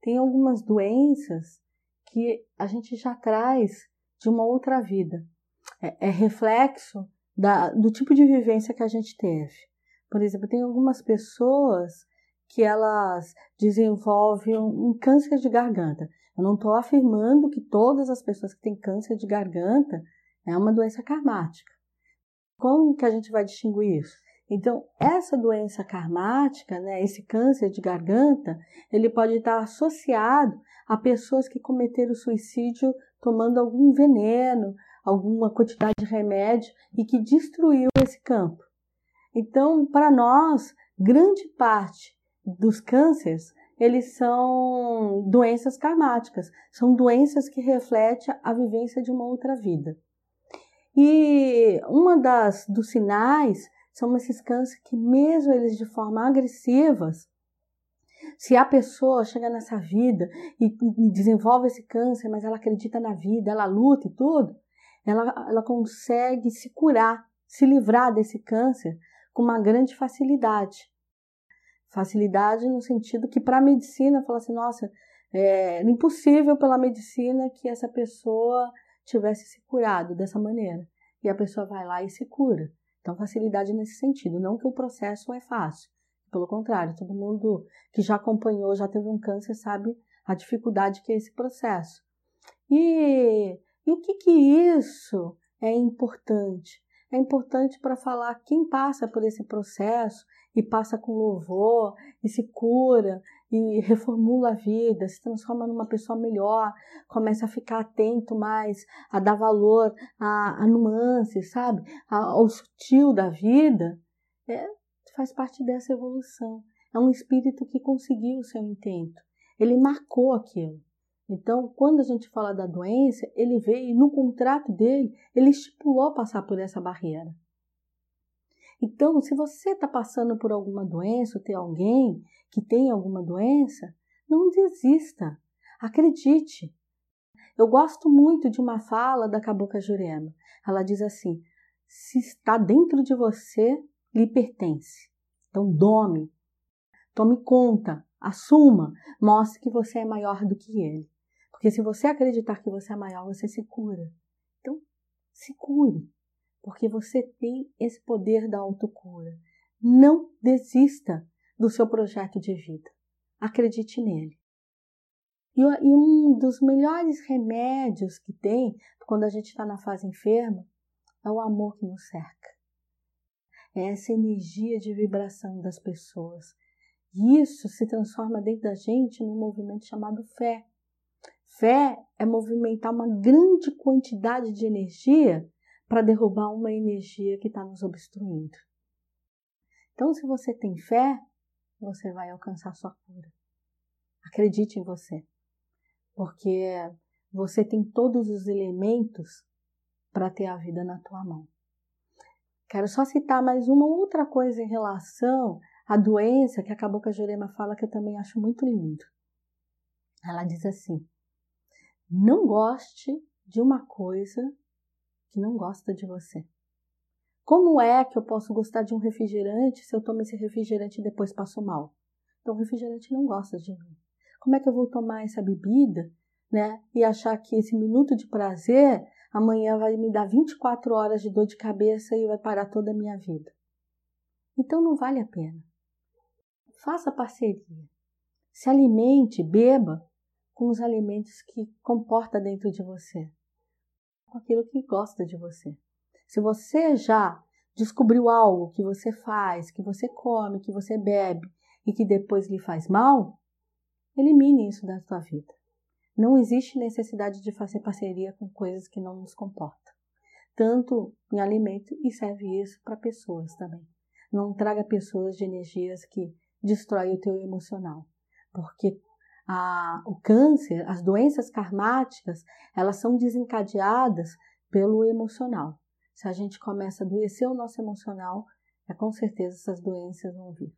tem algumas doenças que a gente já traz de uma outra vida. É, é reflexo da, do tipo de vivência que a gente teve. Por exemplo, tem algumas pessoas que elas desenvolvem um, um câncer de garganta. Eu não estou afirmando que todas as pessoas que têm câncer de garganta é uma doença karmática. Como que a gente vai distinguir isso? Então, essa doença karmática, né, esse câncer de garganta, ele pode estar associado a pessoas que cometeram suicídio tomando algum veneno, alguma quantidade de remédio e que destruiu esse campo. Então, para nós, grande parte dos cânceres, eles são doenças karmáticas, são doenças que refletem a vivência de uma outra vida. E uma das dos sinais são esses cânceres que mesmo eles de forma agressivas, se a pessoa chega nessa vida e, e desenvolve esse câncer, mas ela acredita na vida, ela luta e tudo, ela, ela consegue se curar, se livrar desse câncer com uma grande facilidade. Facilidade no sentido que para a medicina fala assim, nossa, é impossível pela medicina que essa pessoa tivesse se curado dessa maneira. E a pessoa vai lá e se cura. Então, facilidade nesse sentido. Não que o processo é fácil. Pelo contrário, todo mundo que já acompanhou, já teve um câncer, sabe a dificuldade que é esse processo. E, e o que que isso é importante? É importante para falar quem passa por esse processo e passa com louvor e se cura e reformula a vida, se transforma numa pessoa melhor, começa a ficar atento mais, a dar valor a, a nuances, sabe? A, ao sutil da vida, é, faz parte dessa evolução. É um espírito que conseguiu o seu intento. Ele marcou aquilo. Então, quando a gente fala da doença, ele veio e no contrato dele, ele estipulou passar por essa barreira. Então, se você está passando por alguma doença, ou tem alguém que tem alguma doença, não desista. Acredite. Eu gosto muito de uma fala da Cabocla Jurema. Ela diz assim: se está dentro de você, lhe pertence. Então, dome, tome conta, assuma, mostre que você é maior do que ele. Porque se você acreditar que você é maior, você se cura. Então, se cure porque você tem esse poder da autocura. Não desista do seu projeto de vida. Acredite nele. E um dos melhores remédios que tem quando a gente está na fase enferma é o amor que nos cerca. É essa energia de vibração das pessoas. E isso se transforma dentro da gente num movimento chamado fé. Fé é movimentar uma grande quantidade de energia para derrubar uma energia que está nos obstruindo. Então, se você tem fé, você vai alcançar sua cura. Acredite em você, porque você tem todos os elementos para ter a vida na tua mão. Quero só citar mais uma outra coisa em relação à doença que a Cabocla Jurema fala que eu também acho muito lindo. Ela diz assim: não goste de uma coisa que não gosta de você. Como é que eu posso gostar de um refrigerante se eu tomo esse refrigerante e depois passo mal? Então, o refrigerante não gosta de mim. Como é que eu vou tomar essa bebida, né? E achar que esse minuto de prazer amanhã vai me dar 24 horas de dor de cabeça e vai parar toda a minha vida? Então, não vale a pena. Faça parceria. Se alimente, beba com os alimentos que comporta dentro de você com aquilo que gosta de você. Se você já descobriu algo que você faz, que você come, que você bebe e que depois lhe faz mal, elimine isso da sua vida. Não existe necessidade de fazer parceria com coisas que não nos comportam. Tanto em alimento e serve isso para pessoas também. Não traga pessoas de energias que destroem o teu emocional, porque a, o câncer, as doenças karmáticas, elas são desencadeadas pelo emocional. Se a gente começa a adoecer o nosso emocional, é com certeza essas doenças vão vir.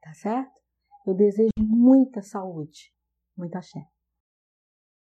Tá certo? Eu desejo muita saúde, muita fé.